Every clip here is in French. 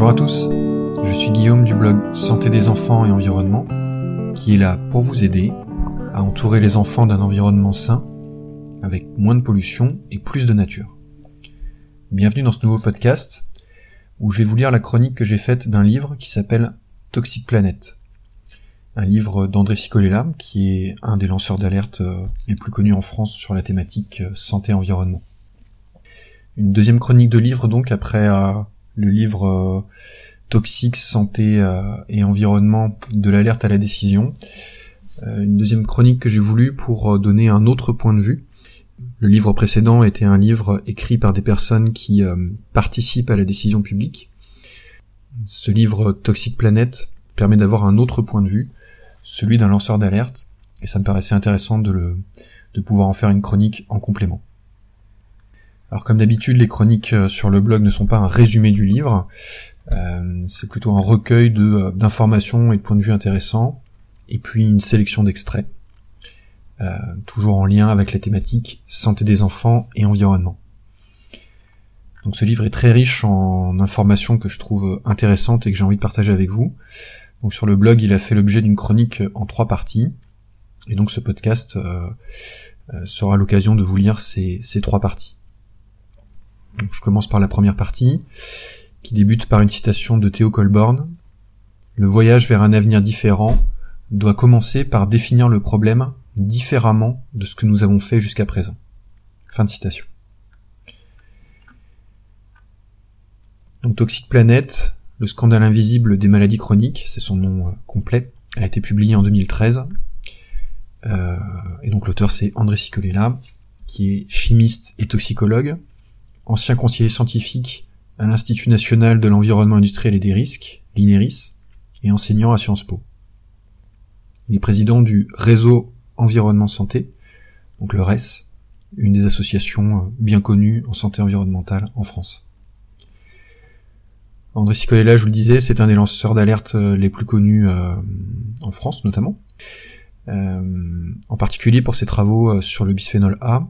Bonjour à tous, je suis Guillaume du blog Santé des enfants et environnement, qui est là pour vous aider à entourer les enfants d'un environnement sain, avec moins de pollution et plus de nature. Bienvenue dans ce nouveau podcast, où je vais vous lire la chronique que j'ai faite d'un livre qui s'appelle Toxic Planet. Un livre d'André Cicolella, qui est un des lanceurs d'alerte euh, les plus connus en France sur la thématique euh, santé-environnement. Une deuxième chronique de livre donc après le livre Toxique, santé et environnement de l'alerte à la décision. une deuxième chronique que j'ai voulu pour donner un autre point de vue. Le livre précédent était un livre écrit par des personnes qui participent à la décision publique. Ce livre Toxic Planet permet d'avoir un autre point de vue celui d'un lanceur d'alerte, et ça me paraissait intéressant de, le, de pouvoir en faire une chronique en complément. Alors comme d'habitude, les chroniques euh, sur le blog ne sont pas un résumé du livre, euh, c'est plutôt un recueil euh, d'informations et de points de vue intéressants, et puis une sélection d'extraits, toujours en lien avec la thématique santé des enfants et environnement. Donc ce livre est très riche en informations que je trouve intéressantes et que j'ai envie de partager avec vous. Donc sur le blog, il a fait l'objet d'une chronique en trois parties. Et donc ce podcast euh, euh, sera l'occasion de vous lire ces, trois parties. Donc je commence par la première partie, qui débute par une citation de Théo Colborn. Le voyage vers un avenir différent doit commencer par définir le problème différemment de ce que nous avons fait jusqu'à présent. Fin de citation. Donc Toxic Planet, le scandale invisible des maladies chroniques, c'est son nom euh, complet, a été publié en 2013. Euh, et donc l'auteur c'est André Cicolella, qui est chimiste et toxicologue, ancien conseiller scientifique à l'Institut national de l'environnement industriel et des risques, l'INERIS, et enseignant à Sciences Po. Il est président du réseau Environnement Santé, donc le RES, une des associations euh, bien connues en santé environnementale en France. André Sicolella, je vous le disais, c'est un des lanceurs d'alerte euh, les plus connus euh, en France notamment. En particulier pour ses travaux sur le bisphénol A,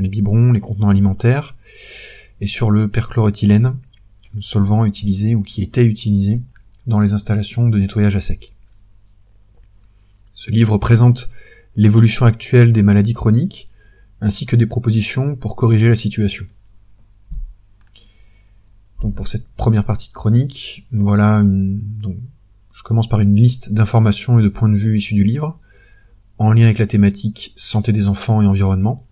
les biberons, les contenants alimentaires, et sur le perchloroéthylène, solvant utilisé ou qui était utilisé dans les installations de nettoyage à sec. Ce livre présente l'évolution actuelle des maladies chroniques, ainsi que des propositions pour corriger la situation. Donc pour cette première partie de chronique, voilà donc je commence par une liste d'informations et de points de vue issus du livre, en lien avec la thématique santé des enfants et environnement,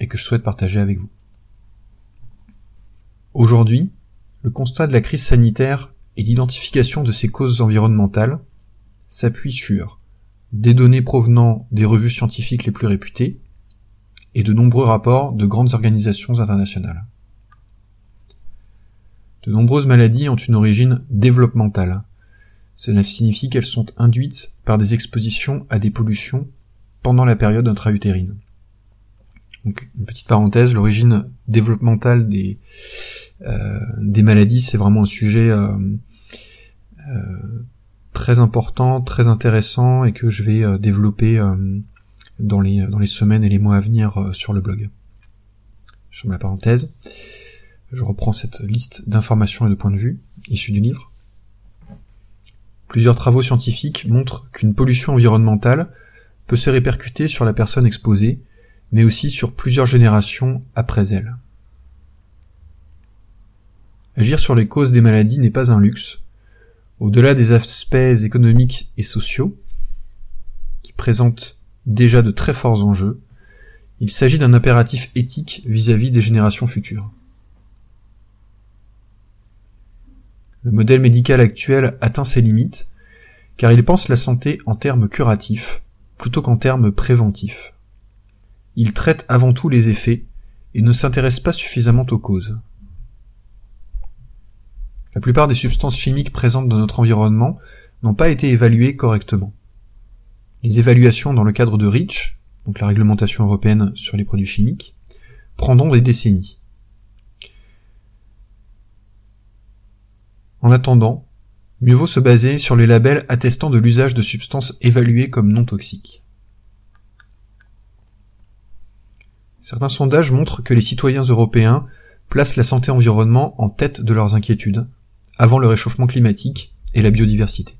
et que je souhaite partager avec vous. Aujourd'hui, le constat de la crise sanitaire et l'identification de ses causes environnementales s'appuie sur des données provenant des revues scientifiques les plus réputées et de nombreux rapports de grandes organisations internationales. De nombreuses maladies ont une origine développementale. Cela signifie qu'elles sont induites par des expositions à des pollutions pendant la période intra-utérine. Donc, une petite parenthèse, l'origine développementale des, euh, des maladies, c'est vraiment un sujet euh, euh, très important, très intéressant et que je vais développer dans, les, dans les semaines et les mois à venir sur le blog. Je ferme la parenthèse. Je reprends cette liste d'informations et de points de vue issus du livre. Plusieurs travaux scientifiques montrent qu'une pollution environnementale peut se répercuter sur la personne exposée, mais aussi sur plusieurs générations après elle. Agir sur les causes des maladies n'est pas un luxe. Au-delà des aspects économiques et sociaux, qui présentent déjà de très forts enjeux, il s'agit d'un impératif éthique vis-à-vis -vis des générations futures. Le modèle médical actuel atteint ses limites, car il pense la santé en termes curatifs plutôt qu'en termes préventifs. Il traite avant tout les effets et ne s'intéresse pas suffisamment aux causes. La plupart des substances chimiques présentes dans notre environnement n'ont pas été évaluées correctement. Les évaluations dans le cadre de REACH, donc la réglementation européenne sur les produits chimiques, prendront des décennies. En attendant, mieux vaut se baser sur les labels attestant de l'usage de substances évaluées comme non toxiques. Certains sondages montrent que les citoyens européens placent la santé environnement en tête de leurs inquiétudes, avant le réchauffement climatique et la biodiversité.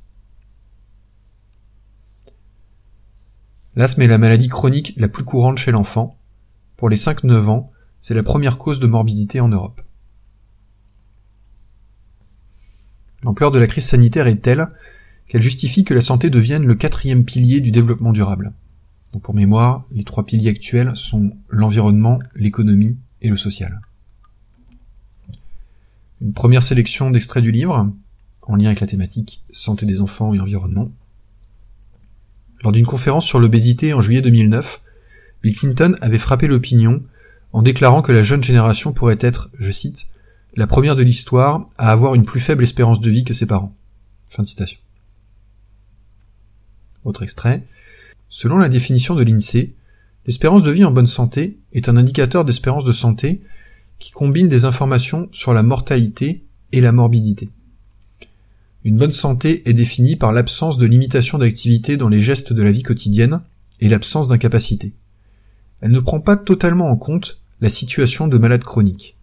L'asthme est la maladie chronique la plus courante chez l'enfant. Pour les 5-9 ans, c'est la première cause de morbidité en Europe. L'ampleur de la crise sanitaire est telle qu'elle justifie que la santé devienne le quatrième pilier du développement durable. Pour mémoire, les trois piliers actuels sont l'environnement, l'économie et le social. Une première sélection d'extraits du livre, en lien avec la thématique santé des enfants et environnement. Lors d'une conférence sur l'obésité en juillet 2009, Bill Clinton avait frappé l'opinion en déclarant que la jeune génération pourrait être, je cite, la première de l'histoire à avoir une plus faible espérance de vie que ses parents. Fin de citation. Autre extrait. Selon la définition de l'INSEE, l'espérance de vie en bonne santé est un indicateur d'espérance de santé qui combine des informations sur la mortalité et la morbidité. Une bonne santé est définie par l'absence de limitation d'activité dans les gestes de la vie quotidienne et l'absence d'incapacité. Elle ne prend pas totalement en compte la situation de malade chronique.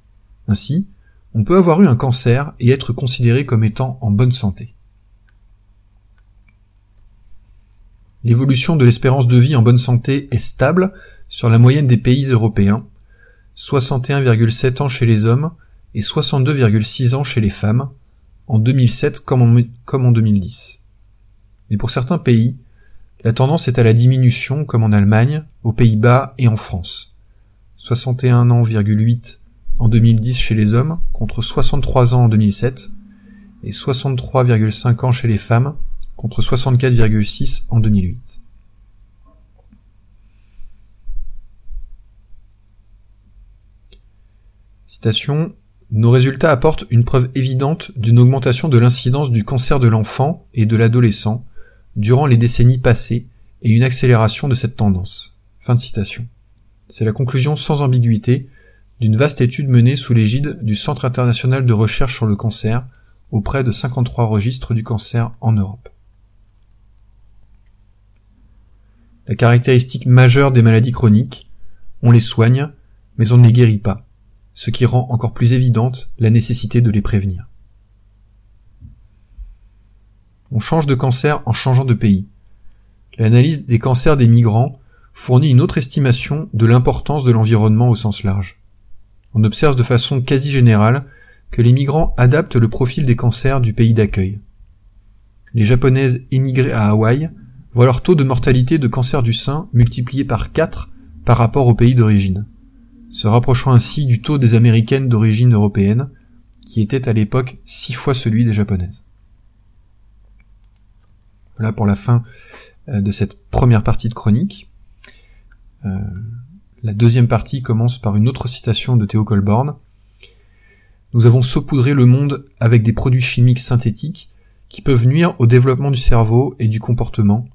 Ainsi, on peut avoir eu un cancer et être considéré comme étant en bonne santé. L'évolution de l'espérance de vie en bonne santé est stable sur la moyenne des pays européens, 61,7 ans chez les hommes et 62,6 ans chez les femmes, en 2007 comme en, comme en 2010. Mais pour certains pays, la tendance est à la diminution comme en Allemagne, aux Pays-Bas et en France. 61 ans,8 en 2010 chez les hommes contre 63 ans en 2007 et 63,5 ans chez les femmes contre 64,6 en 2008. Citation Nos résultats apportent une preuve évidente d'une augmentation de l'incidence du cancer de l'enfant et de l'adolescent durant les décennies passées et une accélération de cette tendance. C'est la conclusion sans ambiguïté d'une vaste étude menée sous l'égide du Centre international de recherche sur le cancer auprès de 53 registres du cancer en Europe. La caractéristique majeure des maladies chroniques, on les soigne, mais on ne les guérit pas, ce qui rend encore plus évidente la nécessité de les prévenir. On change de cancer en changeant de pays. L'analyse des cancers des migrants fournit une autre estimation de l'importance de l'environnement au sens large. On observe de façon quasi générale que les migrants adaptent le profil des cancers du pays d'accueil. Les japonaises émigrées à Hawaï voient leur taux de mortalité de cancer du sein multiplié par 4 par rapport au pays d'origine, se rapprochant ainsi du taux des américaines d'origine européenne, qui était à l'époque six fois celui des japonaises. Voilà pour la fin euh, de cette première partie de chronique. Euh, la deuxième partie commence par une autre citation de Théo Colborn. Nous avons saupoudré le monde avec des produits chimiques synthétiques qui peuvent nuire au développement du cerveau et du comportement,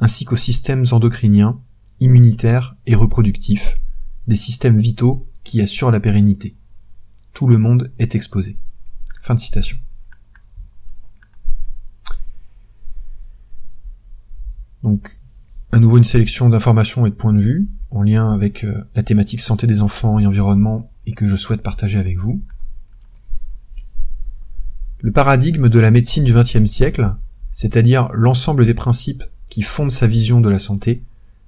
ainsi qu'aux systèmes endocriniens, immunitaires et reproductifs, des systèmes vitaux qui assurent la pérennité. Tout le monde est exposé. Fin de citation. Donc, à nouveau une sélection d'informations et de points de vue en lien avec euh, la thématique santé des enfants et environnement et que je souhaite partager avec vous. Le paradigme de la médecine du XXe siècle, c'est-à-dire l'ensemble des principes qui fondent sa vision de la santé,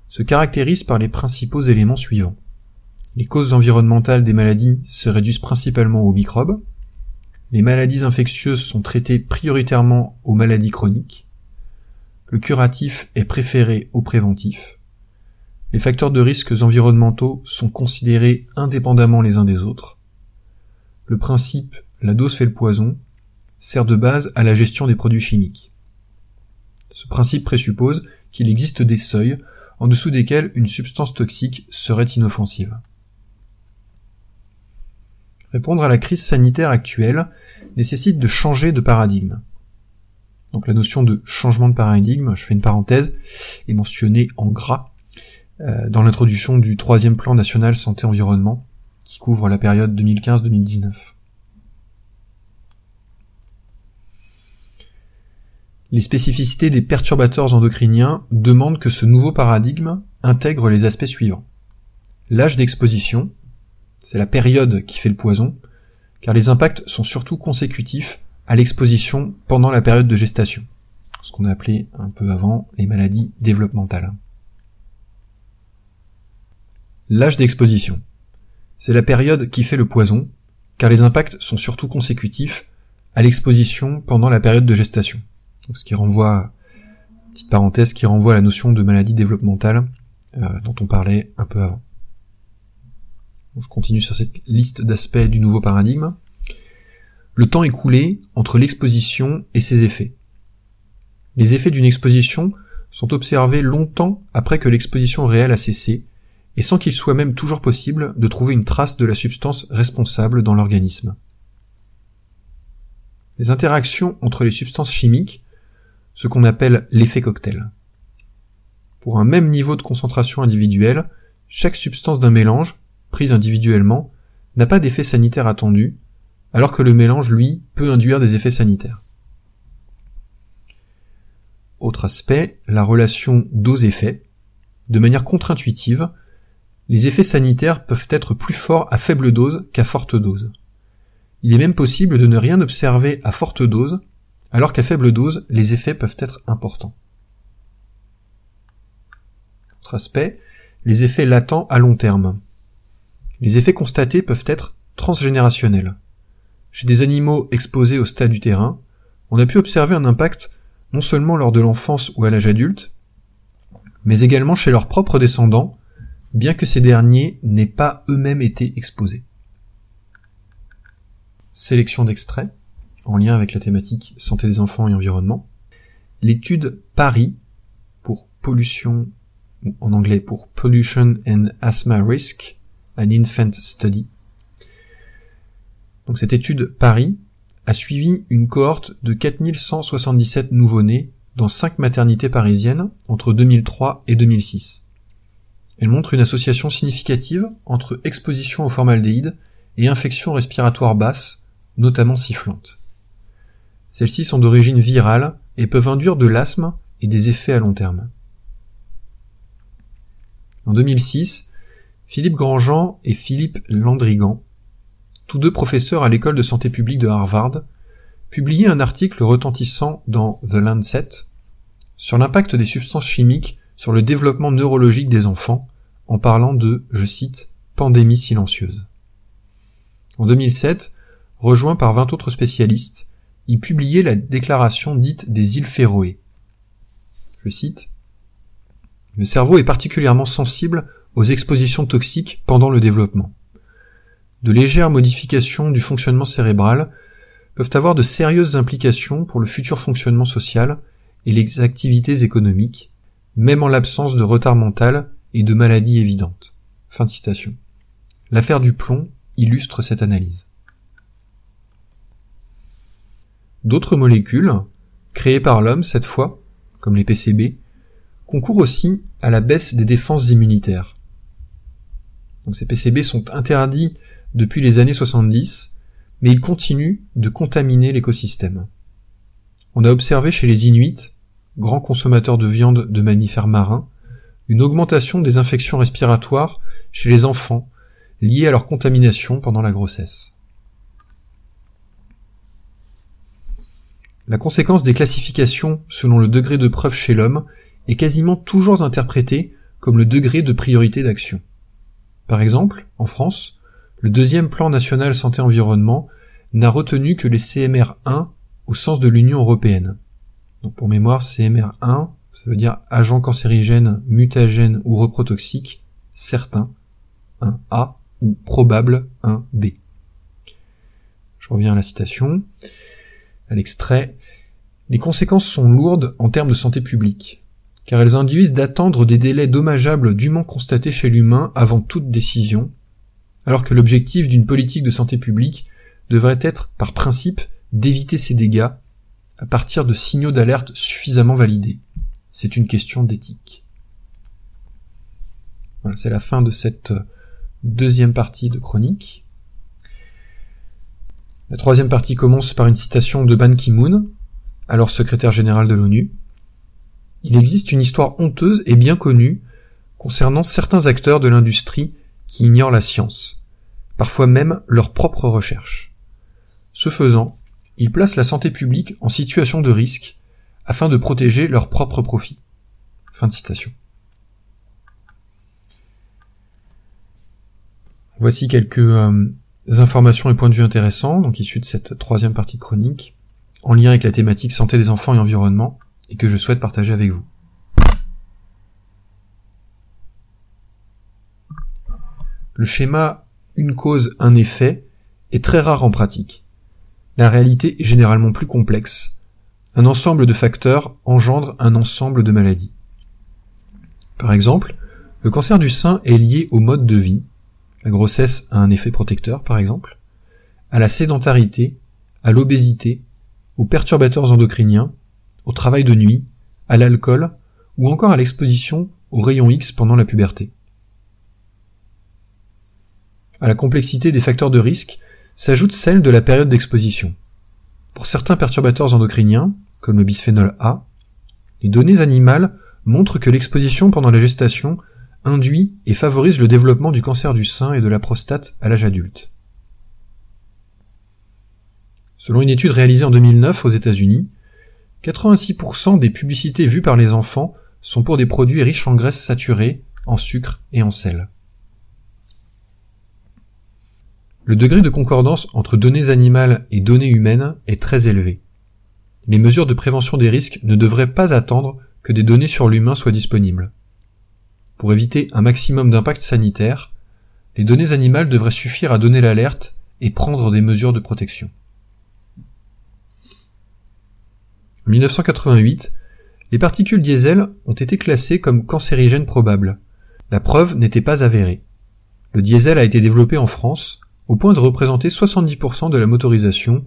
se caractérise par les principaux éléments suivants. Les causes environnementales des maladies se réduisent principalement aux microbes, les maladies infectieuses sont traitées prioritairement aux maladies chroniques, le curatif est préféré au préventif, les facteurs de risques environnementaux sont considérés indépendamment les uns des autres, le principe la dose fait le poison sert de base à la gestion des produits chimiques. Ce principe présuppose qu'il existe des seuils en dessous desquels une substance toxique serait inoffensive. Répondre à la crise sanitaire actuelle nécessite de changer de paradigme. Donc la notion de changement de paradigme, je fais une parenthèse, est mentionnée en gras euh, dans l'introduction du troisième plan national santé-environnement qui couvre la période 2015-2019. Les spécificités des perturbateurs endocriniens demandent que ce nouveau paradigme intègre les aspects suivants. L'âge d'exposition, c'est la période qui fait le poison, car les impacts sont surtout consécutifs à l'exposition pendant la période de gestation, ce qu'on a appelé un peu avant les maladies développementales. L'âge d'exposition. C'est la période qui fait le poison, car les impacts sont surtout consécutifs à l'exposition pendant la période de gestation. Ce qui renvoie, petite parenthèse, qui renvoie à la notion de maladie développementale euh, dont on parlait un peu avant. je continue sur cette liste d'aspects du nouveau paradigme. Le temps écoulé entre l'exposition et ses effets. Les effets d'une exposition sont observés longtemps après que l'exposition réelle a cessé, et sans qu'il soit même toujours possible de trouver une trace de la substance responsable dans l'organisme. Les interactions entre les substances chimiques, ce qu'on appelle l'effet cocktail. Pour un même niveau de concentration individuelle, chaque substance d'un mélange, prise individuellement, n'a pas d'effet sanitaire attendu, alors que le mélange, lui, peut induire des effets sanitaires. Autre aspect, la relation dose-effet. De manière contre-intuitive, les effets sanitaires peuvent être plus forts à faible dose qu'à forte dose. Il est même possible de ne rien observer à forte dose, alors qu'à faible dose, les effets peuvent être importants. Autre aspect, les effets latents à long terme. Les effets constatés peuvent être transgénérationnels. Chez des animaux exposés au stade du terrain, on a pu observer un impact non seulement lors de l'enfance ou à l'âge adulte, mais également chez leurs propres descendants, bien que ces derniers n'aient pas eux-mêmes été exposés. Sélection d'extraits, en lien avec la thématique santé des enfants et environnement. L'étude PARI, pour pollution en anglais pour Pollution and Asthma Risk, an Infant Study. Donc cette étude Paris a suivi une cohorte de 4177 nouveau-nés dans 5 maternités parisiennes entre 2003 et 2006. Elle montre une association significative entre exposition au formaldéhyde et infections respiratoires basses, notamment sifflantes. Celles-ci sont d'origine virale et peuvent induire de l'asthme et des effets à long terme. En 2006, Philippe Grandjean et Philippe Landrigan, tous deux professeurs à l'école de santé publique de Harvard, publiaient un article retentissant dans The Lancet sur l'impact des substances chimiques sur le développement neurologique des enfants en parlant de, je cite, pandémie silencieuse. En 2007, rejoint par 20 autres spécialistes, il publiait la déclaration dite des îles Féroé. Je cite, le cerveau est particulièrement sensible aux expositions toxiques pendant le développement. De légères modifications du fonctionnement cérébral peuvent avoir de sérieuses implications pour le futur fonctionnement social et les activités économiques, même en l'absence de retard mental et de maladies évidentes. Fin citation. L'affaire du plomb illustre cette analyse. D'autres molécules, créées par l'homme cette fois, comme les PCB, concourt aussi à la baisse des défenses immunitaires. Donc ces PCB sont interdits depuis les années 70, mais ils continuent de contaminer l'écosystème. On a observé chez les Inuits, grands consommateurs de viande de mammifères marins, une augmentation des infections respiratoires chez les enfants liées à leur contamination pendant la grossesse. La conséquence des classifications selon le degré de preuve chez l'homme est quasiment toujours interprété comme le degré de priorité d'action. Par exemple, en France, le deuxième plan national santé-environnement n'a retenu que les CMR1 au sens de l'Union européenne. Donc pour mémoire, CMR1, ça veut dire agent cancérigène, mutagène ou reprotoxique, certain, 1A ou probable, 1B. Je reviens à la citation, à l'extrait. Les conséquences sont lourdes en termes de santé publique car elles induisent d'attendre des délais dommageables dûment constatés chez l'humain avant toute décision, alors que l'objectif d'une politique de santé publique devrait être, par principe, d'éviter ces dégâts à partir de signaux d'alerte suffisamment validés. C'est une question d'éthique. Voilà, c'est la fin de cette deuxième partie de chronique. La troisième partie commence par une citation de Ban Ki-moon, alors secrétaire général de l'ONU, il existe une histoire honteuse et bien connue concernant certains acteurs de l'industrie qui ignorent la science, parfois même leurs propres recherches. Ce faisant, ils placent la santé publique en situation de risque afin de protéger leur propre profit. Fin de citation. Voici quelques euh, informations et points de vue intéressants, donc issus de cette troisième partie de chronique, en lien avec la thématique santé des enfants et environnement, et que je souhaite partager avec vous. Le schéma une cause, un effet est très rare en pratique. La réalité est généralement plus complexe. Un ensemble de facteurs engendre un ensemble de maladies. Par exemple, le cancer du sein est lié au mode de vie, la grossesse a un effet protecteur par exemple, à la sédentarité, à l'obésité, aux perturbateurs endocriniens, au travail de nuit, à l'alcool ou encore à l'exposition aux rayons X pendant la puberté. À la complexité des facteurs de risque s'ajoute celle de la période d'exposition. Pour certains perturbateurs endocriniens, comme le bisphénol A, les données animales montrent que l'exposition pendant la gestation induit et favorise le développement du cancer du sein et de la prostate à l'âge adulte. Selon une étude réalisée en 2009 aux États-Unis, 86% des publicités vues par les enfants sont pour des produits riches en graisses saturées, en sucre et en sel. Le degré de concordance entre données animales et données humaines est très élevé. Les mesures de prévention des risques ne devraient pas attendre que des données sur l'humain soient disponibles. Pour éviter un maximum d'impact sanitaire, les données animales devraient suffire à donner l'alerte et prendre des mesures de protection. En 1988, les particules diesel ont été classées comme cancérigènes probables. La preuve n'était pas avérée. Le diesel a été développé en France au point de représenter 70% de la motorisation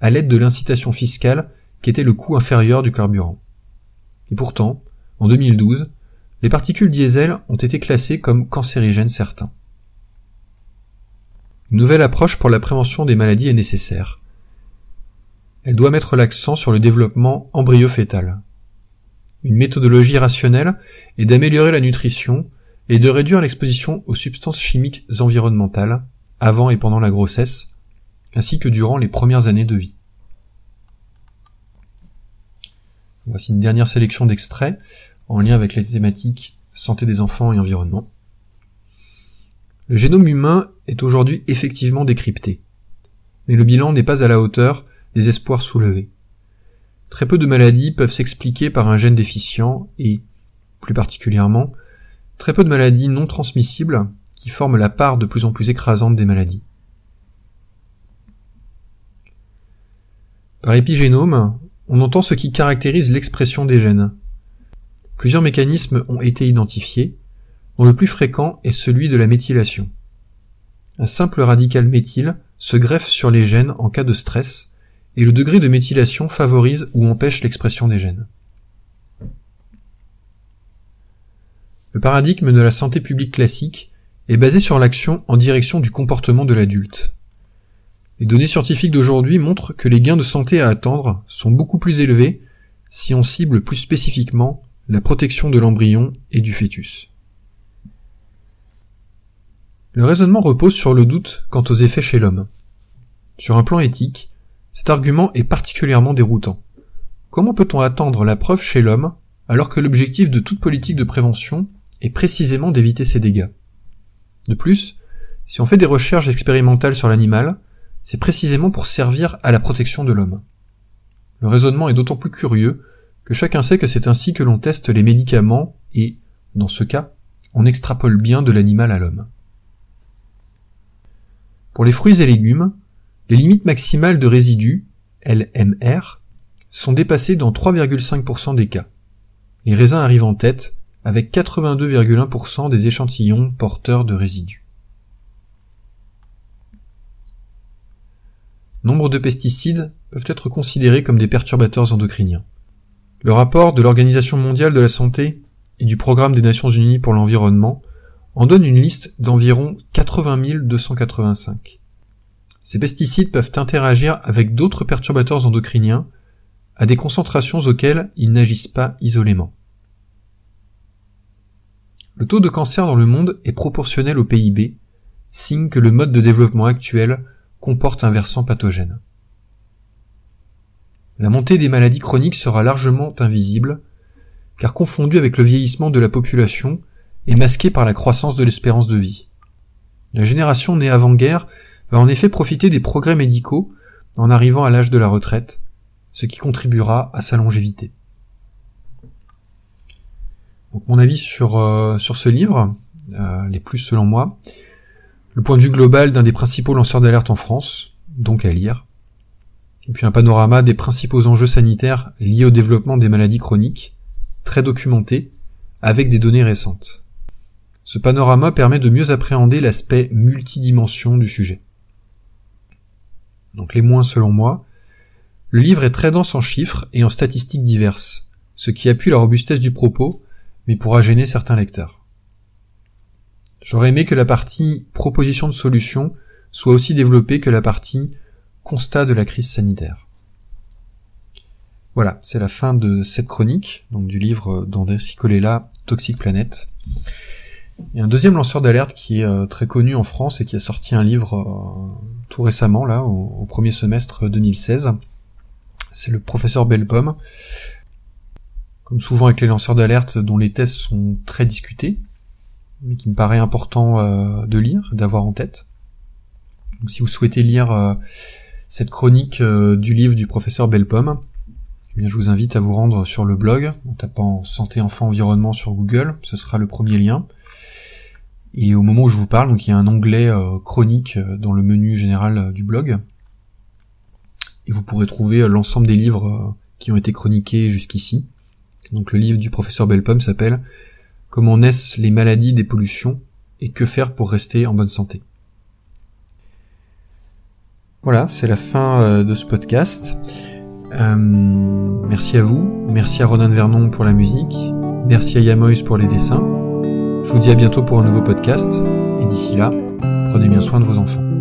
à l'aide de l'incitation fiscale qui était le coût inférieur du carburant. Et pourtant, en 2012, les particules diesel ont été classées comme cancérigènes certains. Une nouvelle approche pour la prévention des maladies est nécessaire. Elle doit mettre l'accent sur le développement embryo-fœtal. Une méthodologie rationnelle est d'améliorer la nutrition et de réduire l'exposition aux substances chimiques environnementales avant et pendant la grossesse, ainsi que durant les premières années de vie. Voici une dernière sélection d'extraits en lien avec les thématiques santé des enfants et environnement. Le génome humain est aujourd'hui effectivement décrypté, mais le bilan n'est pas à la hauteur des espoirs soulevés. Très peu de maladies peuvent s'expliquer par un gène déficient et, plus particulièrement, très peu de maladies non transmissibles qui forment la part de plus en plus écrasante des maladies. Par épigénome, on entend ce qui caractérise l'expression des gènes. Plusieurs mécanismes ont été identifiés, dont le plus fréquent est celui de la méthylation. Un simple radical méthyle se greffe sur les gènes en cas de stress, et le degré de méthylation favorise ou empêche l'expression des gènes. Le paradigme de la santé publique classique est basé sur l'action en direction du comportement de l'adulte. Les données scientifiques d'aujourd'hui montrent que les gains de santé à attendre sont beaucoup plus élevés si on cible plus spécifiquement la protection de l'embryon et du fœtus. Le raisonnement repose sur le doute quant aux effets chez l'homme. Sur un plan éthique, cet argument est particulièrement déroutant. Comment peut-on attendre la preuve chez l'homme alors que l'objectif de toute politique de prévention est précisément d'éviter ces dégâts? De plus, si on fait des recherches expérimentales sur l'animal, c'est précisément pour servir à la protection de l'homme. Le raisonnement est d'autant plus curieux que chacun sait que c'est ainsi que l'on teste les médicaments et, dans ce cas, on extrapole bien de l'animal à l'homme. Pour les fruits et légumes, les limites maximales de résidus, LMR, sont dépassées dans 3,5% des cas. Les raisins arrivent en tête avec 82,1% des échantillons porteurs de résidus. Nombre de pesticides peuvent être considérés comme des perturbateurs endocriniens. Le rapport de l'Organisation mondiale de la santé et du Programme des Nations unies pour l'environnement en donne une liste d'environ 80 285. Ces pesticides peuvent interagir avec d'autres perturbateurs endocriniens à des concentrations auxquelles ils n'agissent pas isolément. Le taux de cancer dans le monde est proportionnel au PIB, signe que le mode de développement actuel comporte un versant pathogène. La montée des maladies chroniques sera largement invisible, car confondue avec le vieillissement de la population et masquée par la croissance de l'espérance de vie. La génération née avant-guerre va en effet profiter des progrès médicaux en arrivant à l'âge de la retraite, ce qui contribuera à sa longévité. Mon avis sur, euh, sur ce livre, euh, les plus selon moi, le point de vue global d'un des principaux lanceurs d'alerte en France, donc à lire, et puis un panorama des principaux enjeux sanitaires liés au développement des maladies chroniques, très documenté, avec des données récentes. Ce panorama permet de mieux appréhender l'aspect multidimension du sujet. Donc les moins selon moi, le livre est très dense en chiffres et en statistiques diverses, ce qui appuie la robustesse du propos, mais pourra gêner certains lecteurs. J'aurais aimé que la partie proposition de solution soit aussi développée que la partie constat de la crise sanitaire. Voilà, c'est la fin de cette chronique, donc du livre d'André Sicolella, Toxic Planet. Il y a un deuxième lanceur d'alerte qui est euh, très connu en France et qui a sorti un livre euh, tout récemment, là, au, premier semestre 2016. C'est le professeur Belpomme. Comme souvent avec les lanceurs d'alerte dont les tests sont très discutés, mais qui me paraît important euh, de lire, d'avoir en tête. Donc si vous souhaitez lire cette chronique du livre du professeur Belpomme, eh je vous invite à vous rendre sur le blog en tapant Santé Enfant Environnement sur Google, ce sera le premier lien. Et au moment où je vous parle, donc il y a un onglet euh, chronique euh, dans le menu général euh, du blog. Et vous pourrez trouver l'ensemble des livres qui ont été chroniqués jusqu'ici. Donc le livre du professeur Belpomme s'appelle Comment naissent les maladies des pollutions et que faire pour rester en bonne santé? Voilà, c'est la fin de ce podcast. merci à vous, merci à Ronan Vernon pour la musique, merci à Yamois pour les dessins. Je vous dis à bientôt pour un nouveau podcast, et d'ici là, prenez bien soin de vos enfants.